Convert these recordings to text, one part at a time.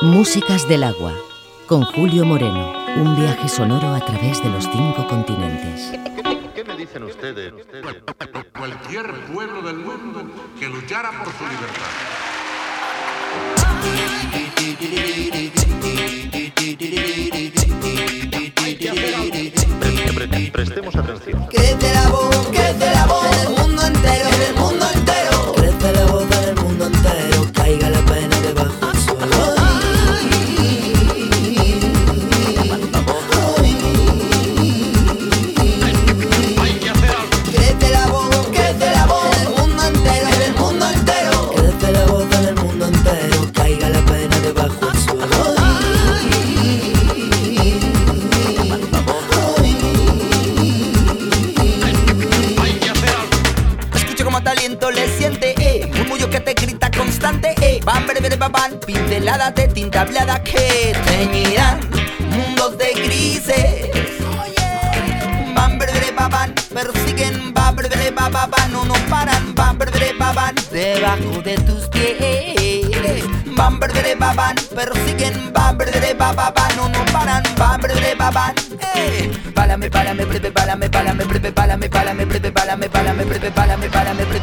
Músicas del agua, con Julio Moreno. Un viaje sonoro a través de los cinco continentes. ¿Qué me dicen ustedes? Cualquier pueblo del mundo que luchara por su libertad. Prestemos atención. Que es del amor, que es del amor, del mundo entero, del mundo entero. pintaban pinceladas de tinta hablada que teñirán mundos de grises. Van, persiguen, van, no nos paran, van, van, debajo de tus pies. Van, van, persiguen, van, no nos paran, van, van, eh. Pálame, pálame, prepe, pálame, pálame, prepe, pálame, pálame, prepe, pálame, pálame, prepe, pálame, pálame, prepe,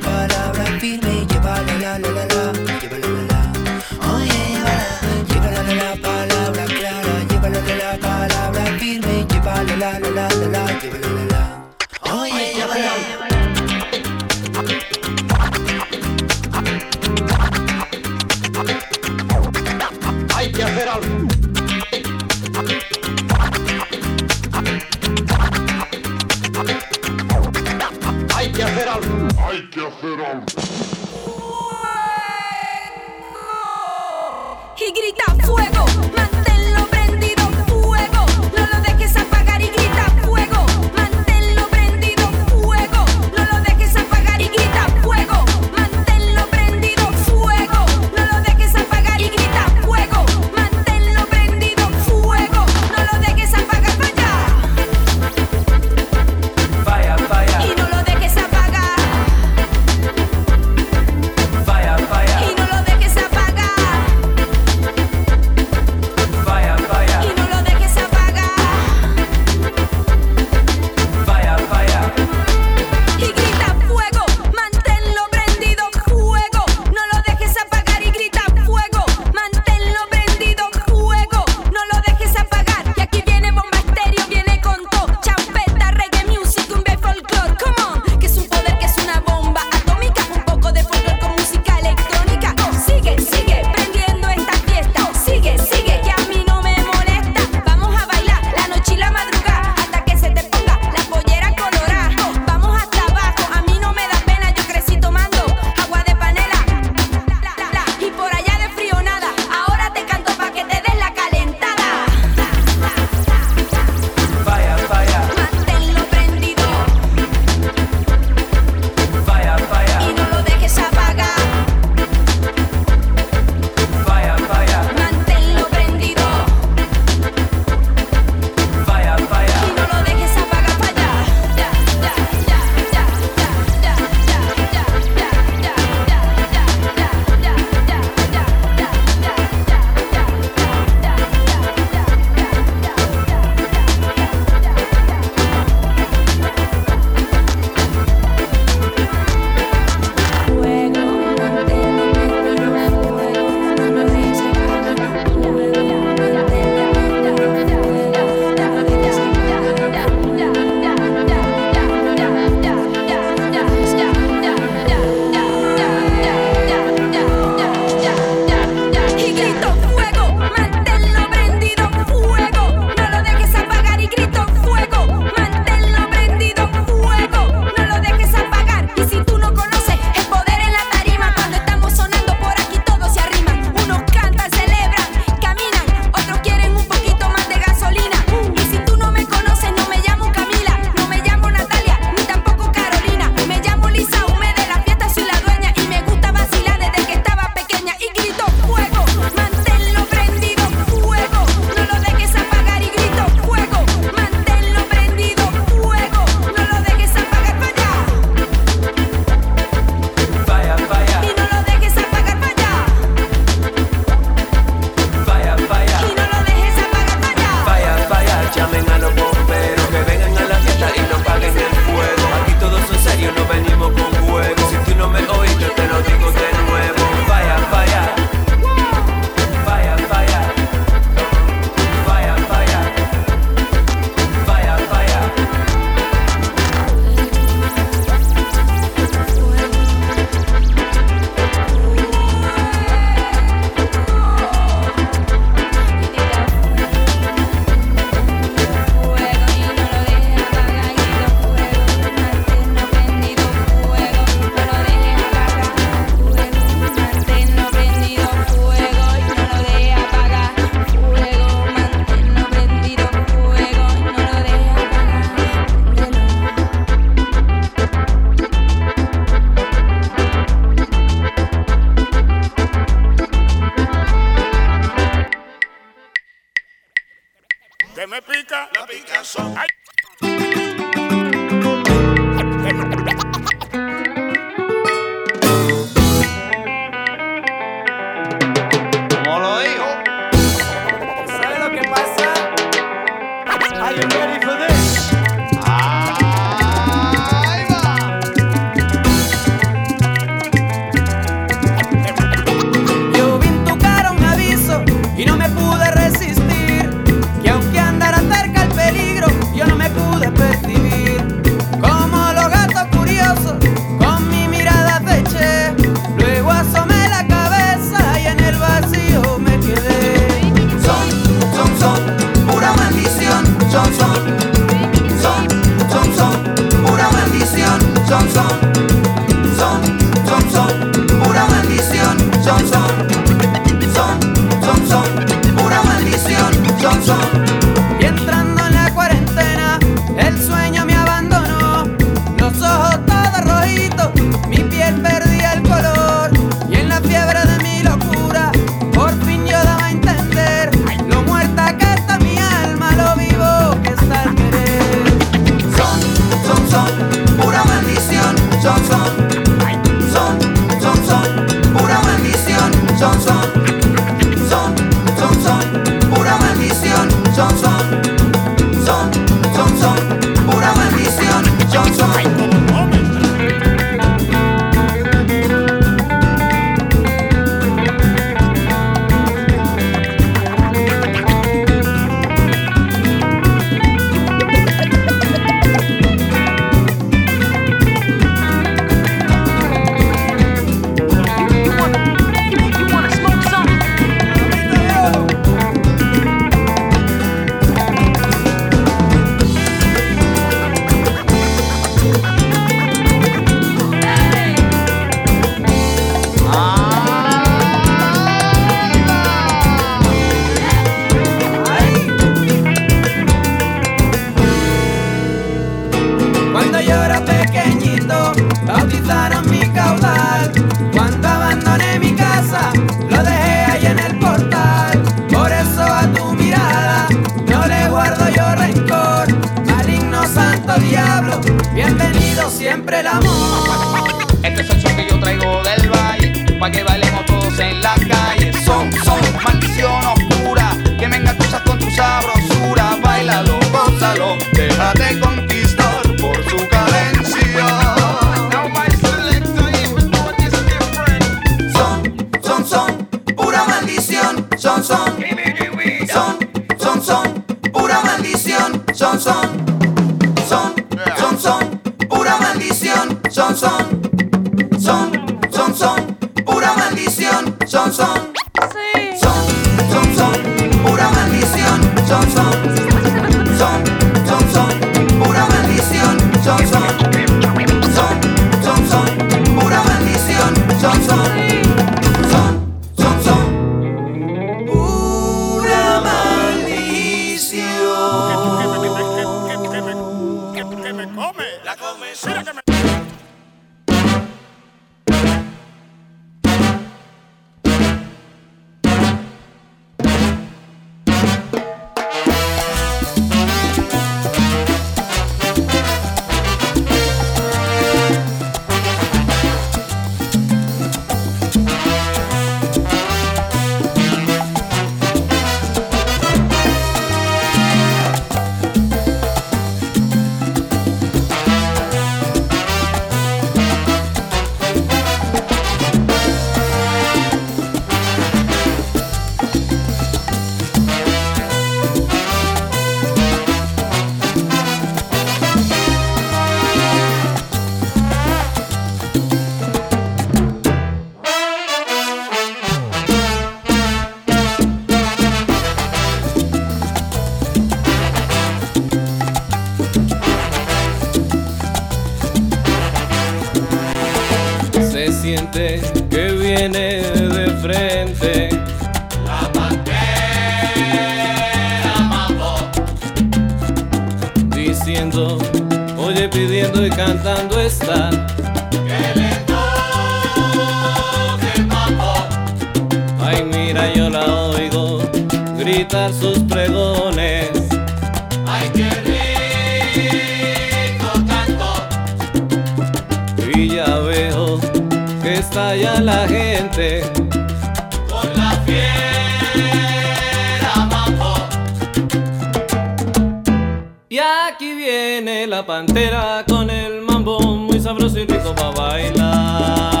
viene la pantera con el mambo muy sabroso y rico para bailar.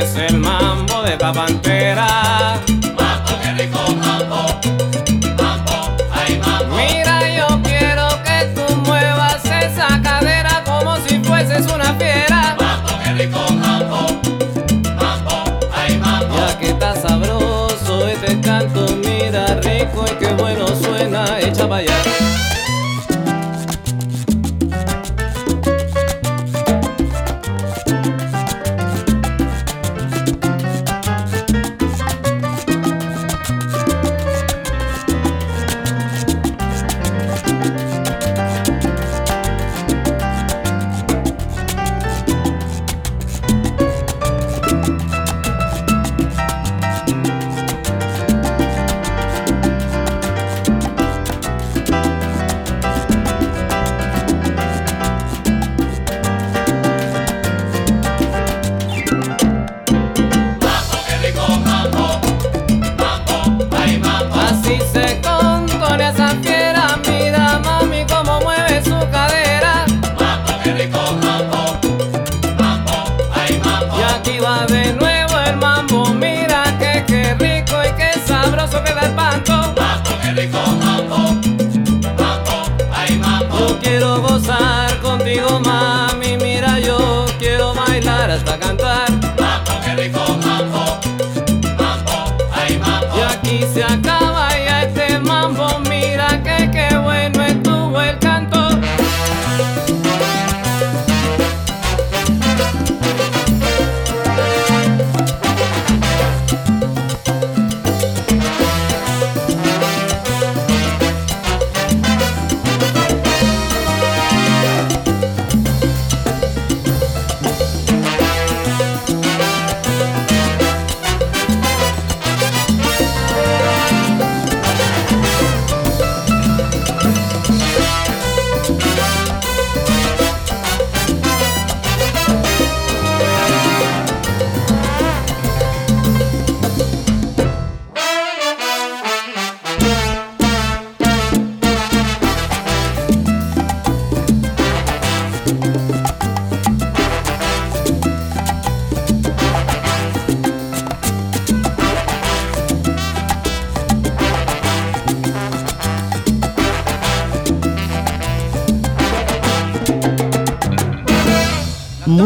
Es el mambo de esta pantera. Mambo, qué rico mambo. Mambo, ay mambo. Mira, yo quiero que tú muevas esa cadera como si fueses una fiera. Mambo, qué rico mambo. Ya que está sabroso este canto, mira rico y qué bueno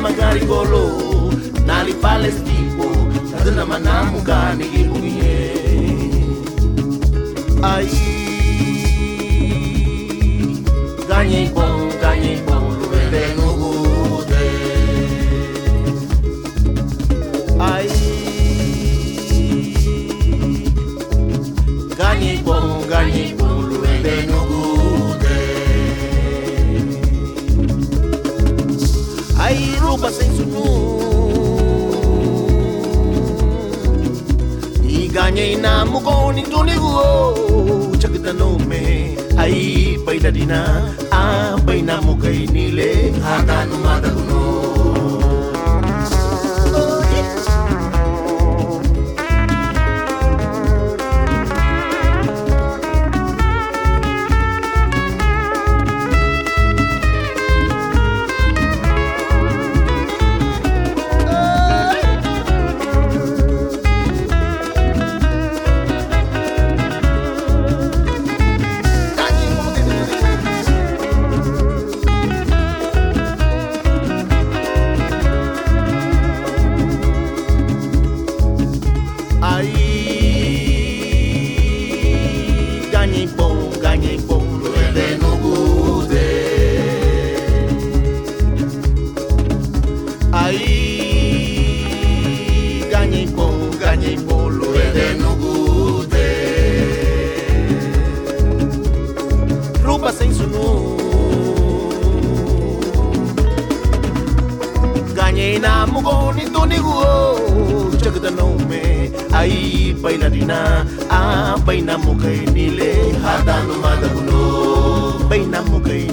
magari golo nalipale stipo tazina manamu gani iluye ai ganye bon ganye bon. ngeina mukoni no me ai bailarina a baina mukai nile hatanu madaguno Namukai.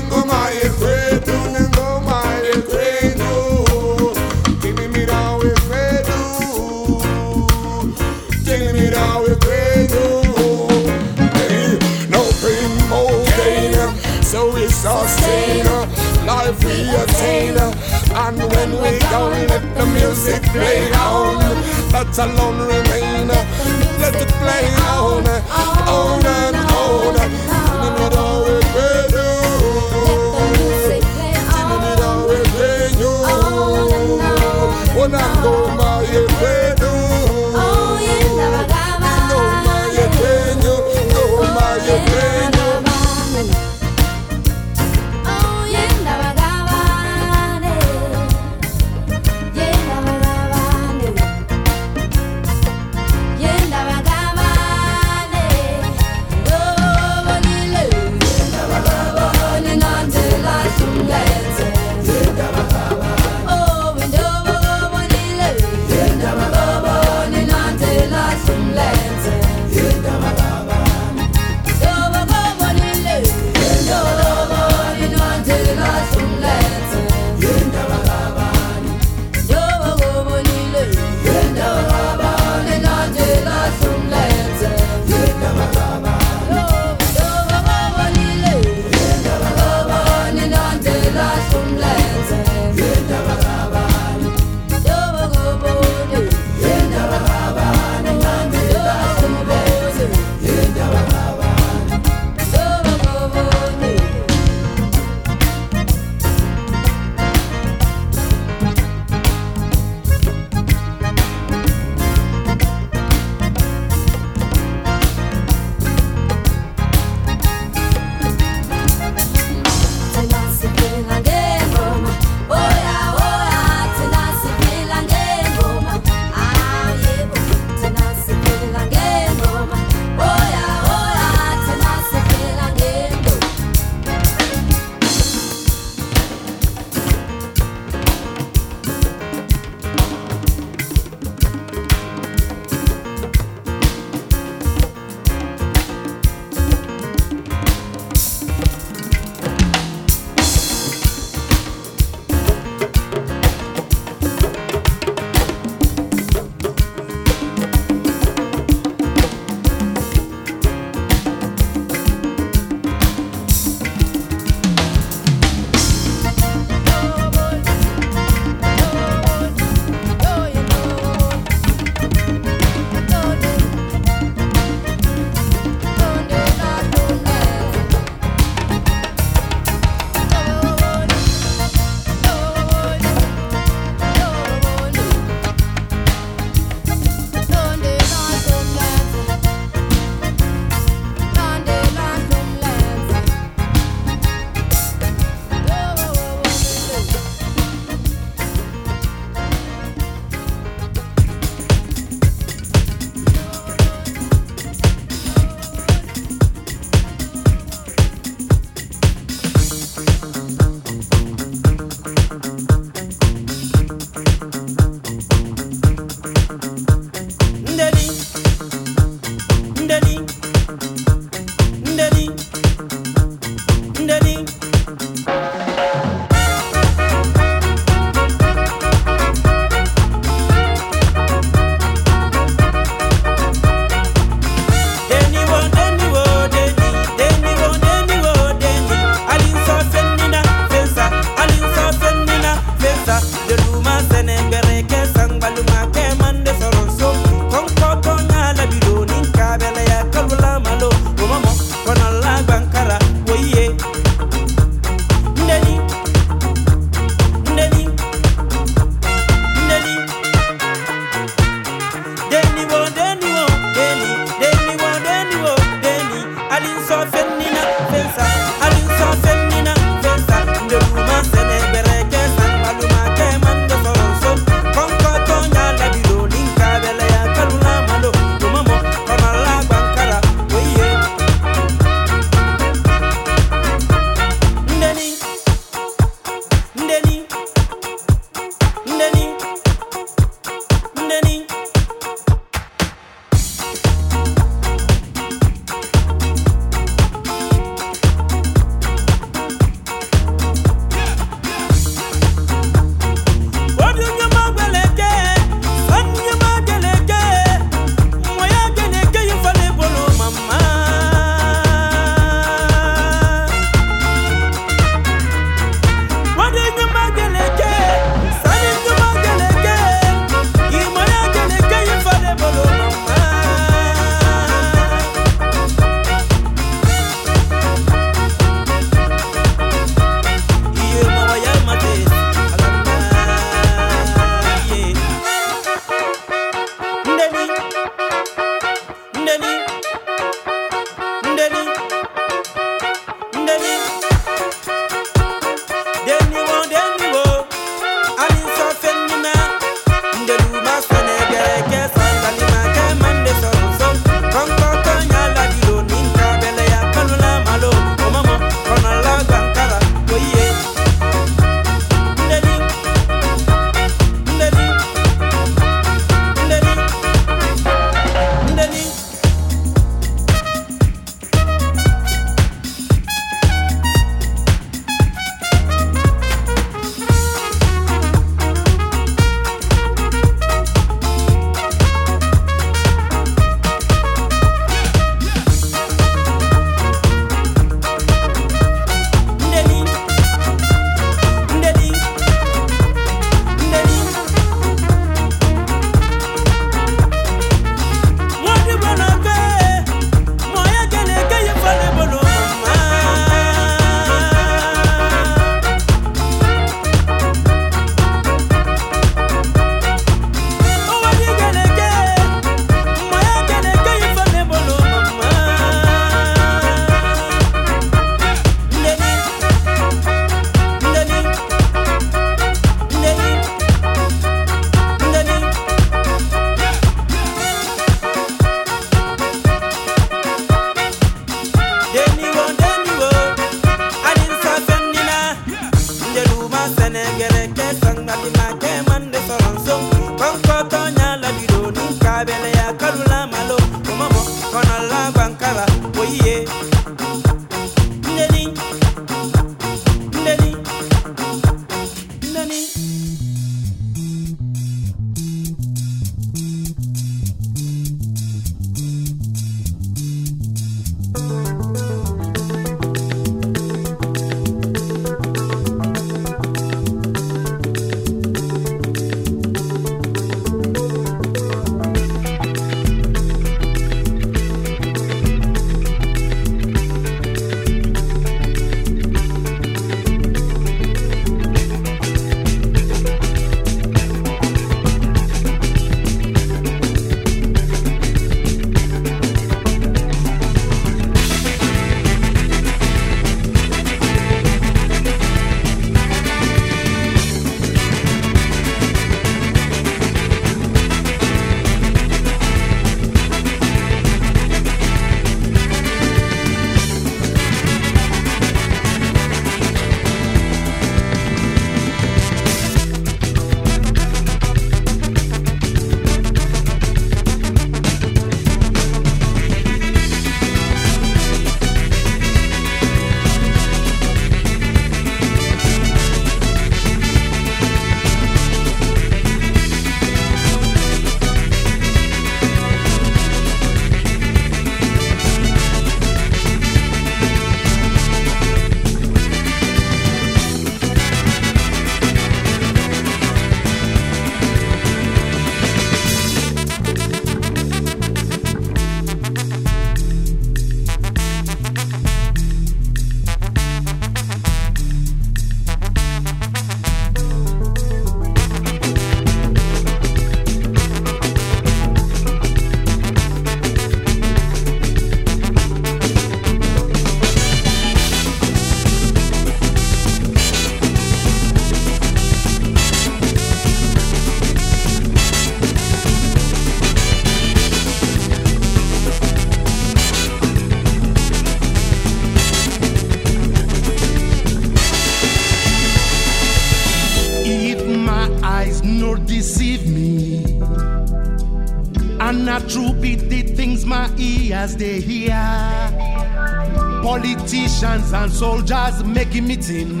soldiers making meeting.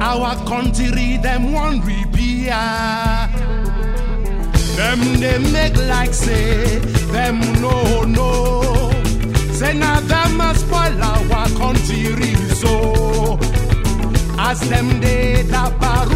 Our country, them one we. Them they make like say, them no, no. Say now them must spoil our country so. As them they tapar.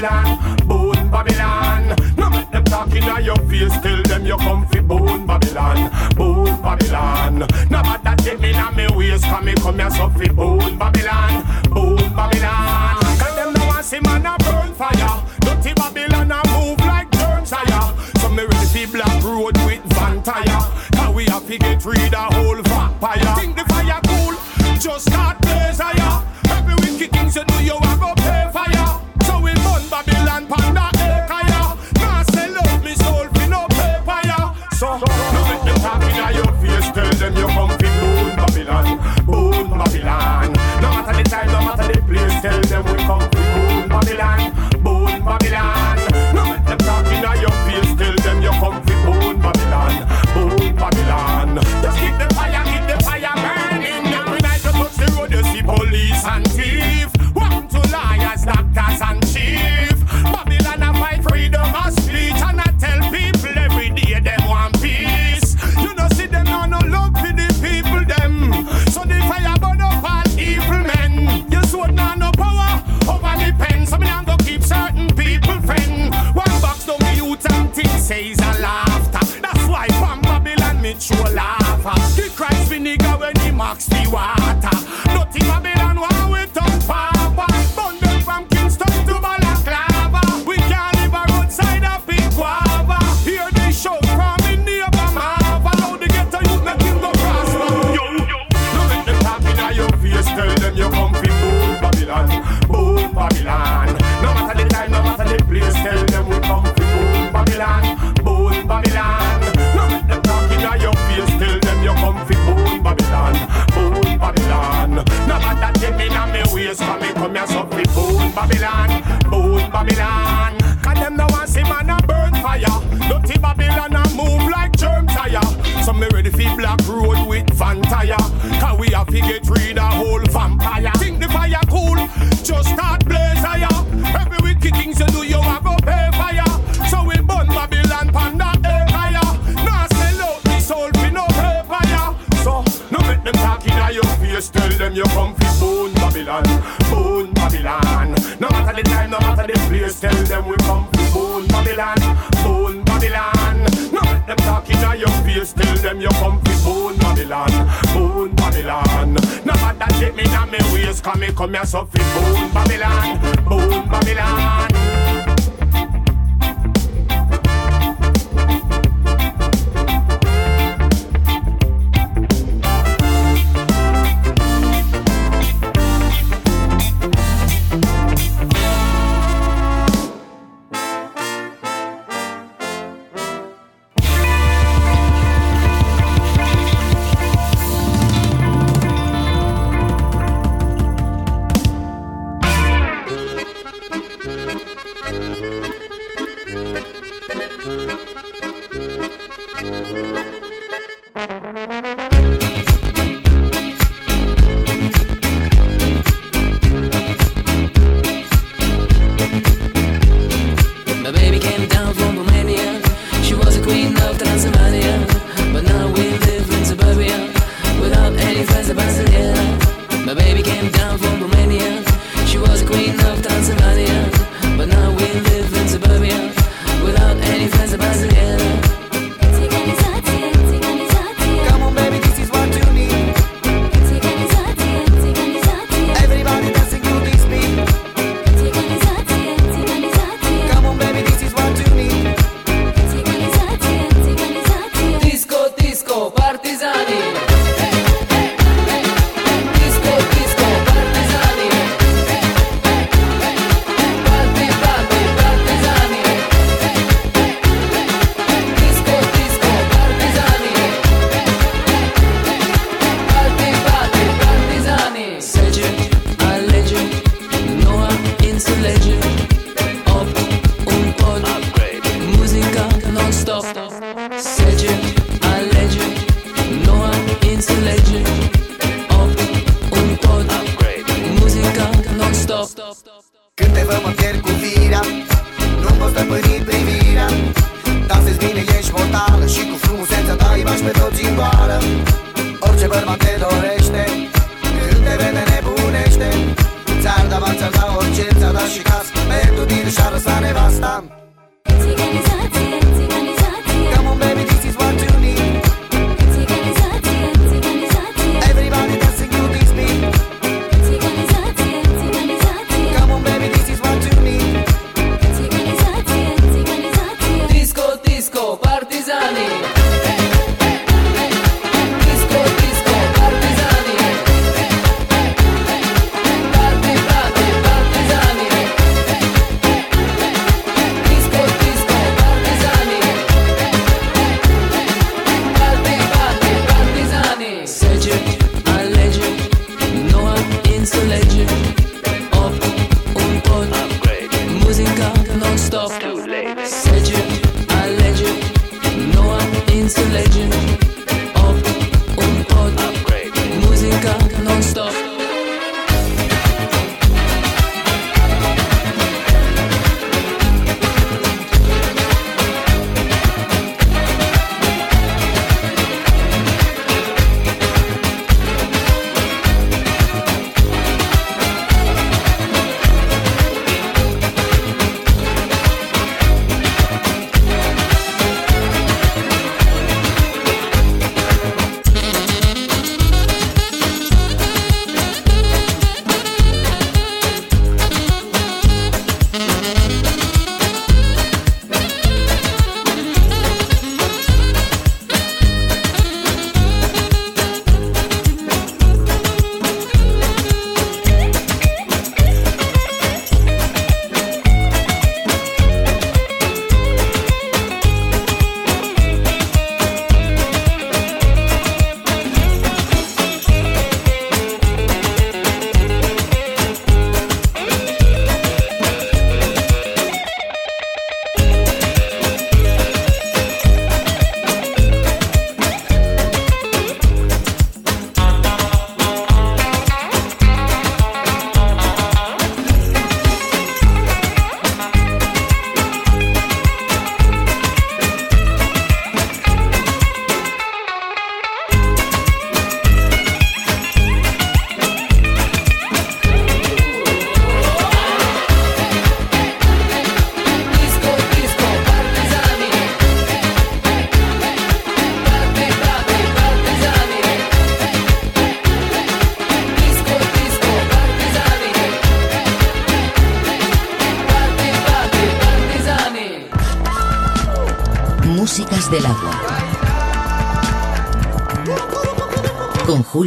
Babylon, bone Babylon. No make them talk inna your face, tell them you come fi bone Babylon, bone Babylon. No matter take me inna me waist, come me come here so fi bone Babylon, bone Babylon. Tell them no want see man a burn fire, dirty Babylon a move like burn tire. So me ready fi black road with van tire. Cause we have to get rid of whole vampire. Think the fire cool, just start get real. own Babylon. No matter take me down me ways, come me come here so fi boom Babylon, boom Babylon.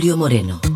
Julio Moreno.